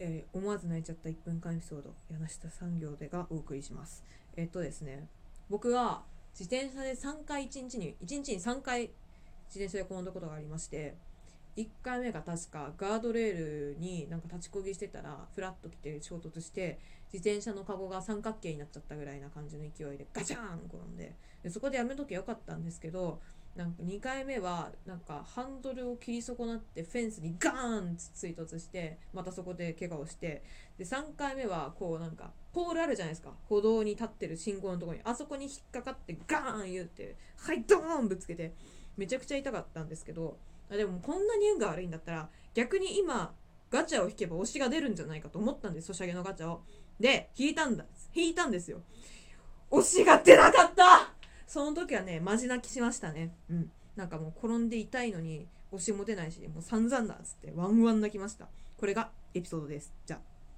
えー思わず泣いちゃった1分間エピソード柳下産業でがお送りします。えっとですね僕は自転車で3回1日に1日に3回自転車で転んだことがありまして1回目が確かガードレールになんか立ちこぎしてたらフラッと来て衝突して自転車のカゴが三角形になっちゃったぐらいな感じの勢いでガチャーン転んででそこでやめときゃよかったんですけどなんか2回目はなんかハンドルを切り損なってフェンスにガーン追突してまたそこで怪我をしてで3回目はこうなんかポールあるじゃないですか。歩道に立ってる信号のとこにあそこに引っかかってガーン言うてはいドーンぶつけてめちゃくちゃ痛かったんですけどあでもこんなに運が悪いんだったら逆に今ガチャを引けば推しが出るんじゃないかと思ったんですソシャゲのガチャを。で引いたんだ引いたんですよ。推しが出なかったその時はねマジ泣きしましたね。うん。なんかもう転んで痛いのに押しも出ないしもう散々だっつってワンワン泣きました。これがエピソードです。じゃあ。